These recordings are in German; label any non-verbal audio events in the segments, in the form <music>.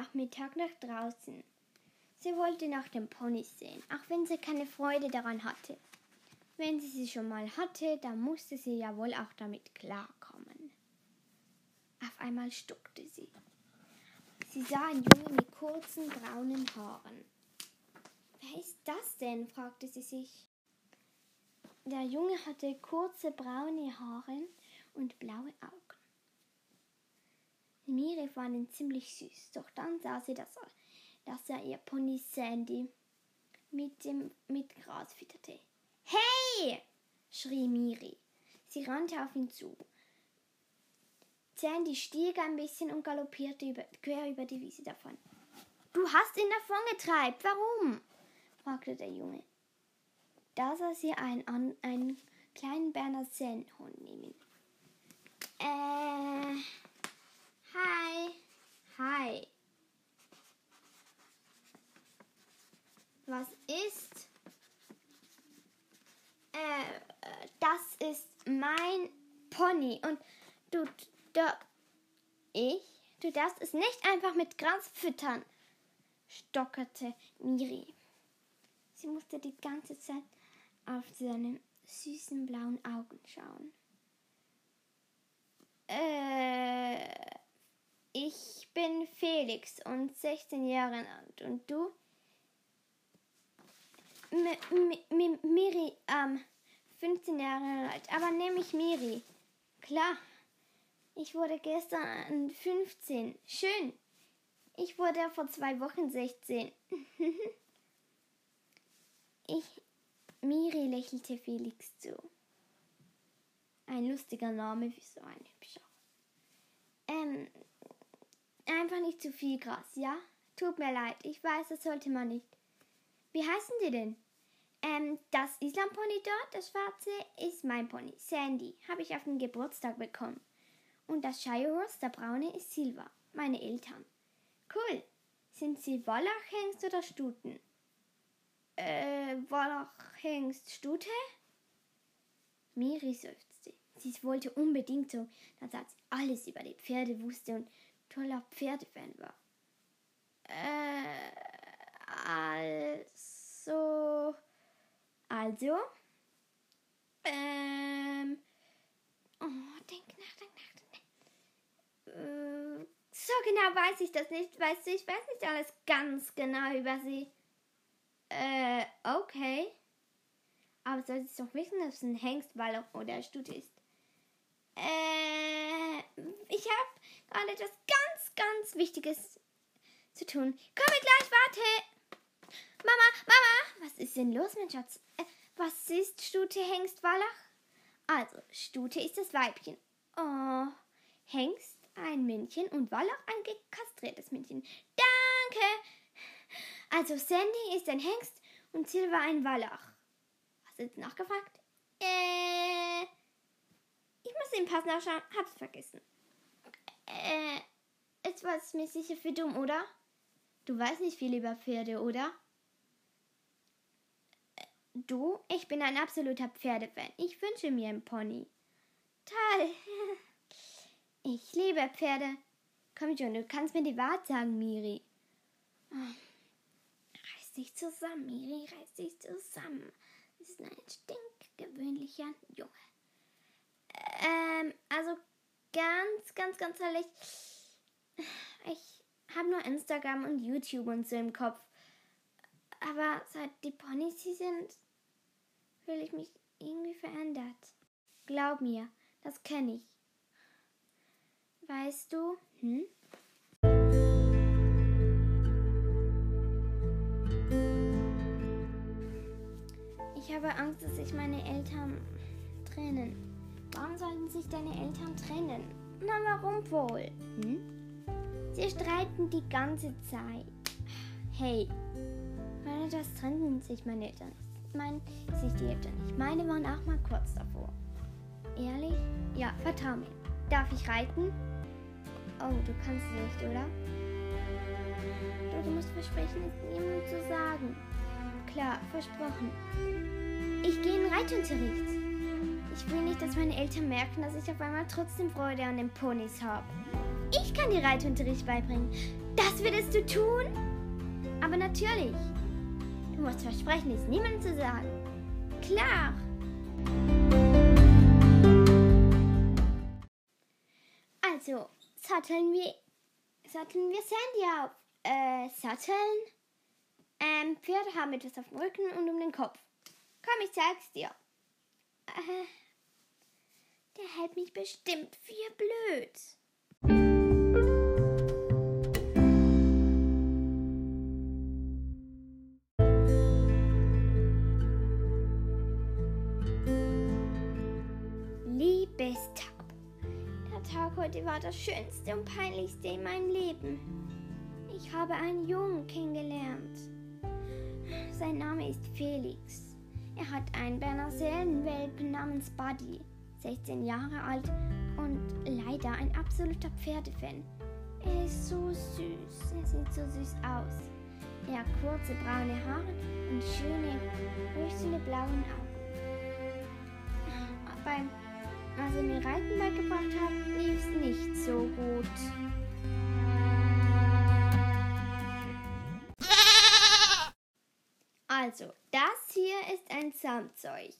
Nachmittag nach draußen. Sie wollte nach dem Pony sehen, auch wenn sie keine Freude daran hatte. Wenn sie sie schon mal hatte, dann musste sie ja wohl auch damit klarkommen. Auf einmal stuckte sie. Sie sah einen Jungen mit kurzen braunen Haaren. Wer ist das denn? fragte sie sich. Der Junge hatte kurze braune Haare und blaue Augen. Miri fand ihn ziemlich süß, doch dann sah sie, dass er, dass er ihr Pony Sandy mit, dem, mit Gras fütterte. Hey! schrie Miri. Sie rannte auf ihn zu. Sandy stieg ein bisschen und galoppierte über, quer über die Wiese davon. Du hast ihn davongetreibt. Warum? fragte der Junge. Da sah sie einen, einen kleinen Berner Sennhund nehmen. Äh, hi, hi. Was ist? Äh, das ist mein Pony und du, du, ich, du darfst es nicht einfach mit Gras füttern, stockerte Miri. Sie musste die ganze Zeit auf seine süßen blauen Augen schauen. Äh, ich bin Felix und 16 Jahre alt. Und du? M M Miri, ähm, 15 Jahre alt. Aber nehme ich Miri. Klar. Ich wurde gestern 15. Schön. Ich wurde vor zwei Wochen 16. <laughs> ich, Miri lächelte Felix zu. Ein lustiger Name für so ein hübscher. Ähm, einfach nicht zu viel Gras, ja? Tut mir leid, ich weiß, das sollte man nicht. Wie heißen die denn? Ähm, das Islampony dort, das schwarze, ist mein Pony, Sandy. Habe ich auf den Geburtstag bekommen. Und das Shire Horse, der braune, ist Silva, meine Eltern. Cool. Sind sie Wallach, Hengst oder Stuten? Äh, Wallach, Hengst, Stute? Miri seufzte. Sie wollte unbedingt so, dass sie alles über die Pferde wusste und toller Pferdefan war. Äh, also. Also. Ähm. Oh, denk nach, denk nach, denk nach. Äh, so genau weiß ich das nicht, weißt du, ich weiß nicht alles ganz genau über sie. Äh, okay. Aber soll sie doch wissen, dass es ein Hengstwall oder Stute ist? Äh, ich habe gerade etwas ganz, ganz Wichtiges zu tun. Komme gleich, warte! Mama, Mama! Was ist denn los, mein Schatz? Äh, was ist Stute, Hengst, Wallach? Also, Stute ist das Weibchen. Oh, Hengst ein Männchen und Wallach ein gekastriertes Männchen. Danke! Also, Sandy ist ein Hengst und Silva ein Wallach. Hast du jetzt nachgefragt? Äh. Ich muss den Pass nachschauen. Hab's vergessen. Äh. Es mir sicher für dumm, oder? Du weißt nicht viel über Pferde, oder? Äh, du? Ich bin ein absoluter Pferdefan. Ich wünsche mir einen Pony. Toll. <laughs> Ich liebe Pferde. Komm schon, du kannst mir die Wahrheit sagen, Miri. Reiß dich zusammen, Miri, reiß dich zusammen. Das ist ein stinkgewöhnlicher Junge. Ähm, also ganz, ganz, ganz ehrlich, ich habe nur Instagram und YouTube und so im Kopf. Aber seit die Ponys hier sind, fühle ich mich irgendwie verändert. Glaub mir, das kenne ich. Weißt du, hm? Ich habe Angst, dass sich meine Eltern trennen. Warum sollten sich deine Eltern trennen? Na, warum wohl? Hm? Sie streiten die ganze Zeit. Hey, meine, das trennen sich meine Eltern. Meinen sich die Eltern nicht. Meine waren auch mal kurz davor. Ehrlich? Ja, vertrau mir. Darf ich reiten? Oh, du kannst nicht, oder? Du, du musst versprechen, es niemandem zu sagen. Klar, versprochen. Ich gehe in Reitunterricht. Dass meine Eltern merken, dass ich auf einmal trotzdem Freude an den Ponys habe. Ich kann dir Reitunterricht beibringen. Das würdest du tun? Aber natürlich. Du musst versprechen, es niemandem zu sagen. Klar. Also, satteln wir, satteln wir Sandy auf. Äh, satteln? Ähm, Pferde haben etwas auf dem Rücken und um den Kopf. Komm, ich zeig's dir. Äh, der hält mich bestimmt für blöd. Liebes Tab, der Tag heute war das schönste und peinlichste in meinem Leben. Ich habe einen Jungen kennengelernt. Sein Name ist Felix. Er hat einen Berner-Welpen namens Buddy, 16 Jahre alt und leider ein absoluter Pferdefan. Er ist so süß, er sieht so süß aus. Er hat kurze braune Haare und schöne, leuchtende blauen Augen. Beim, als er mir Reiten beigebracht hat, lief es nicht so gut. Also, das hier ist ein Zaumzeug.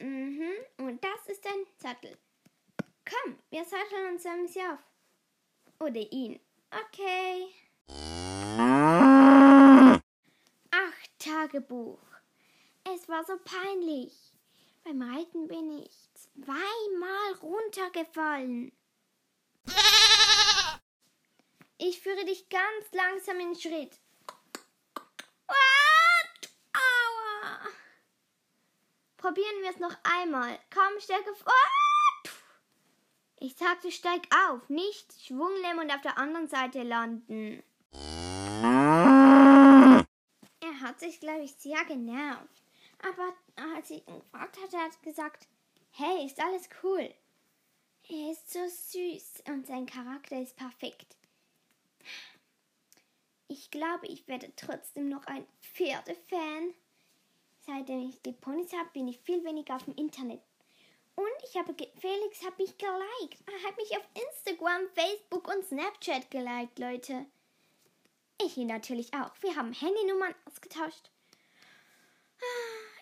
Mhm, und das ist ein Sattel. Komm, wir satteln uns ein bisschen auf. Oder ihn. Okay. Ach, Tagebuch. Es war so peinlich. Beim Reiten bin ich zweimal runtergefallen. Ich führe dich ganz langsam in Schritt. Probieren wir es noch einmal. Komm, stärker vor. Ich sagte, steig auf, nicht Schwunglemm und auf der anderen Seite landen. Er hat sich, glaube ich, sehr genervt. Aber als ich ihn gefragt hatte, hat er gesagt, hey, ist alles cool. Er ist so süß und sein Charakter ist perfekt. Ich glaube, ich werde trotzdem noch ein Pferdefan. Seitdem ich die Ponys habe, bin ich viel weniger auf dem Internet. Und ich habe Felix hat mich geliked. Er hat mich auf Instagram, Facebook und Snapchat geliked, Leute. Ich ihn natürlich auch. Wir haben Handynummern ausgetauscht.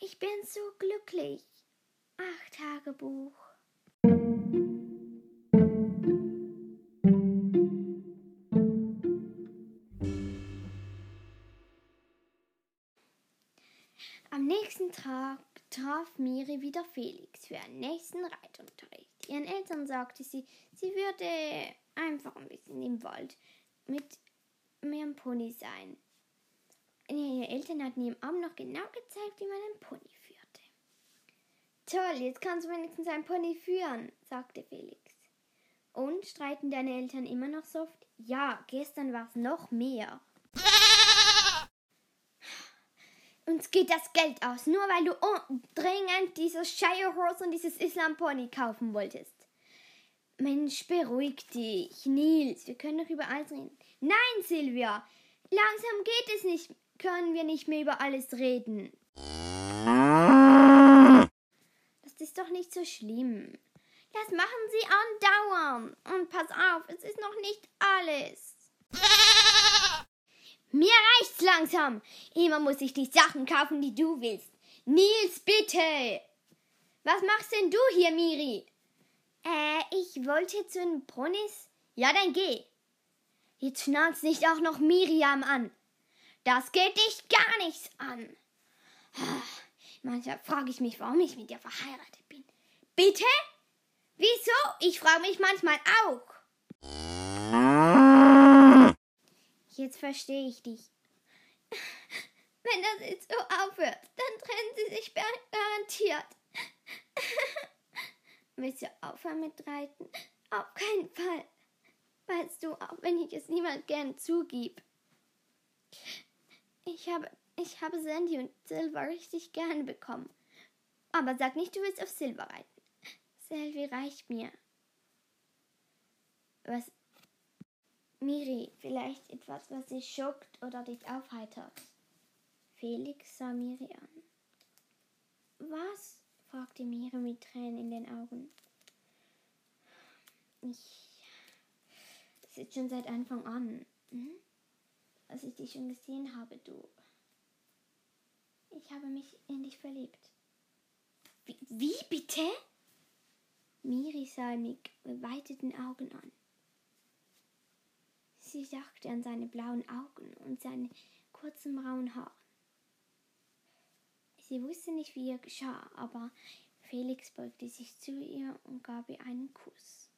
Ich bin so glücklich. Ach, Tagebuch. Tag traf Miri wieder Felix für einen nächsten Reitunterricht. Ihren Eltern sagte sie, sie würde einfach ein bisschen im Wald mit ihrem Pony sein. Ihre Eltern hatten ihm Abend noch genau gezeigt, wie man einen Pony führte. Toll, jetzt kannst du wenigstens einen Pony führen, sagte Felix. Und streiten deine Eltern immer noch so oft? Ja, gestern war es noch mehr. Uns geht das Geld aus, nur weil du dringend dieses Shire Horse und dieses Islam Pony kaufen wolltest. Mensch, beruhig dich. Nils, wir können doch über alles reden. Nein, Silvia, langsam geht es nicht, können wir nicht mehr über alles reden. Das ist doch nicht so schlimm. Das machen sie andauernd. Und pass auf, es ist noch nicht alles. Mir reicht's langsam. Immer muss ich die Sachen kaufen, die du willst. Nils, bitte. Was machst denn du hier, Miri? Äh, ich wollte zu den Ponys. Ja, dann geh. Jetzt schnauzt nicht auch noch Miriam an. Das geht dich gar nichts an. Manchmal frage ich mich, warum ich mit dir verheiratet bin. Bitte? Wieso? Ich frage mich manchmal auch. Jetzt verstehe ich dich. Wenn das jetzt so aufhört, dann trennen sie sich garantiert. Willst du aufhören mit Reiten? Auf keinen Fall. Weißt du, auch wenn ich es niemand gern zugib. Ich habe, ich habe Sandy und Silver richtig gerne bekommen. Aber sag nicht, du willst auf Silver reiten. Selvi reicht mir. Was? Miri, vielleicht etwas, was dich schockt oder dich aufheitert. Felix sah Miri an. Was? fragte Miri mit Tränen in den Augen. Ich. Das ist schon seit Anfang an. Hm? Als ich dich schon gesehen habe, du. Ich habe mich in dich verliebt. Wie, wie bitte? Miri sah ihn mit geweiteten Augen an. Sie dachte an seine blauen Augen und seine kurzen braunen Haare. Sie wusste nicht, wie ihr geschah, aber Felix beugte sich zu ihr und gab ihr einen Kuss,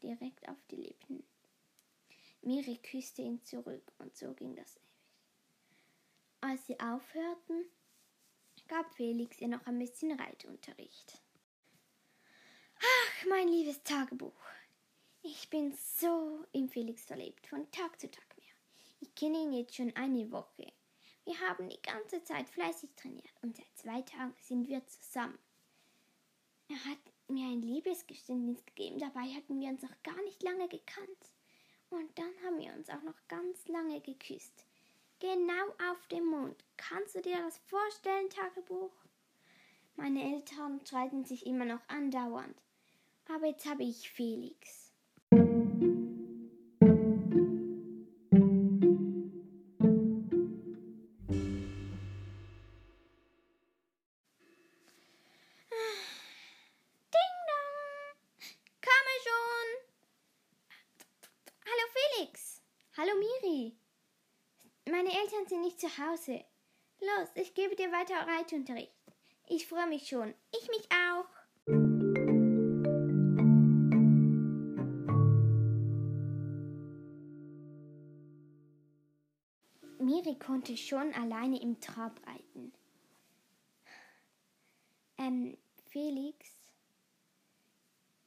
direkt auf die Lippen. Miri küsste ihn zurück und so ging das ewig. Als sie aufhörten, gab Felix ihr noch ein bisschen Reitunterricht. Ach, mein liebes Tagebuch. Ich bin so in Felix verliebt, von Tag zu Tag mehr. Ich kenne ihn jetzt schon eine Woche. Wir haben die ganze Zeit fleißig trainiert und seit zwei Tagen sind wir zusammen. Er hat mir ein Liebesgeständnis gegeben, dabei hatten wir uns noch gar nicht lange gekannt. Und dann haben wir uns auch noch ganz lange geküsst. Genau auf dem Mond. Kannst du dir das vorstellen, Tagebuch? Meine Eltern streiten sich immer noch andauernd. Aber jetzt habe ich Felix. Eltern sind nicht zu Hause. Los, ich gebe dir weiter Reitunterricht. Ich freue mich schon. Ich mich auch. Miri konnte schon alleine im Trab reiten. Ähm, Felix,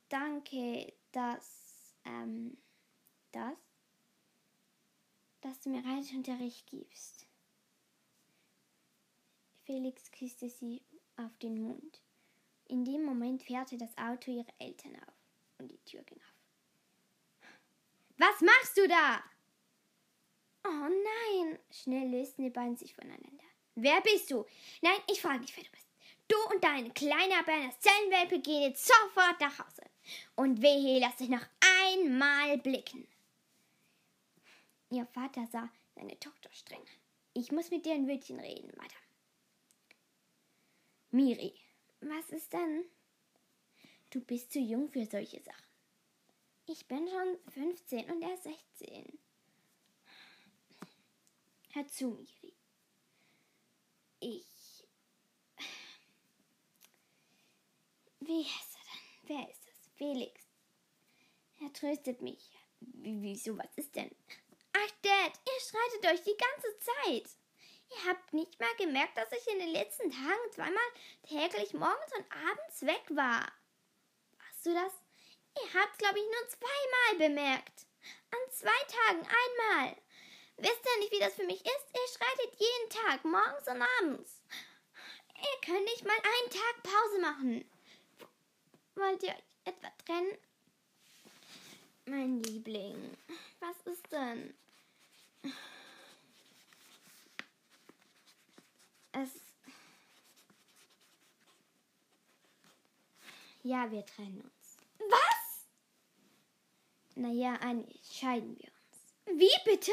danke, dass, ähm, das, dass du mir Reitunterricht gibst. Felix küsste sie auf den Mund. In dem Moment fährte das Auto ihre Eltern auf und die Tür ging auf. Was machst du da? Oh nein! Schnell lösten die beiden sich voneinander. Wer bist du? Nein, ich frage nicht, wer du bist. Du und deine kleine Berner Zellenwelpe gehen jetzt sofort nach Hause. Und wehe, lass dich noch einmal blicken. Ihr Vater sah seine Tochter streng. Ich muss mit dir ein Wörtchen reden, Madame. Miri, was ist denn? Du bist zu jung für solche Sachen. Ich bin schon 15 und er 16. Hör zu, Miri. Ich. Wie heißt er denn? Wer ist es? Felix. Er tröstet mich. Wie, wieso, was ist denn? Ach, Dad, ihr streitet euch die ganze Zeit. Ihr habt nicht mal gemerkt, dass ich in den letzten Tagen zweimal täglich morgens und abends weg war. Hast du das? Ihr habt, glaube ich, nur zweimal bemerkt. An zwei Tagen einmal. Wisst ihr nicht, wie das für mich ist? Ihr streitet jeden Tag, morgens und abends. Ihr könnt nicht mal einen Tag Pause machen. Wollt ihr euch etwa trennen? Mein Liebling, was ist denn? Es. Ja, wir trennen uns. Was? Naja, eigentlich scheiden wir uns. Wie bitte?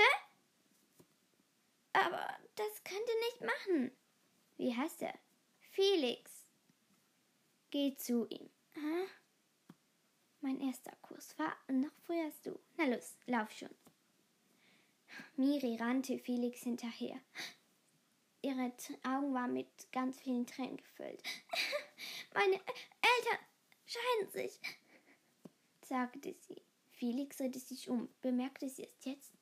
Aber das könnt ihr nicht machen. Wie heißt er? Felix. Geh zu ihm. Hä? Mein erster Kurs war noch früher als du. Na los, lauf schon. Miri rannte Felix hinterher. Ihre Augen waren mit ganz vielen Tränen gefüllt. <laughs> Meine Eltern scheiden sich, sagte sie. Felix drehte sich um. Bemerkte sie es jetzt?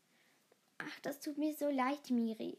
Ach, das tut mir so leid, Miri.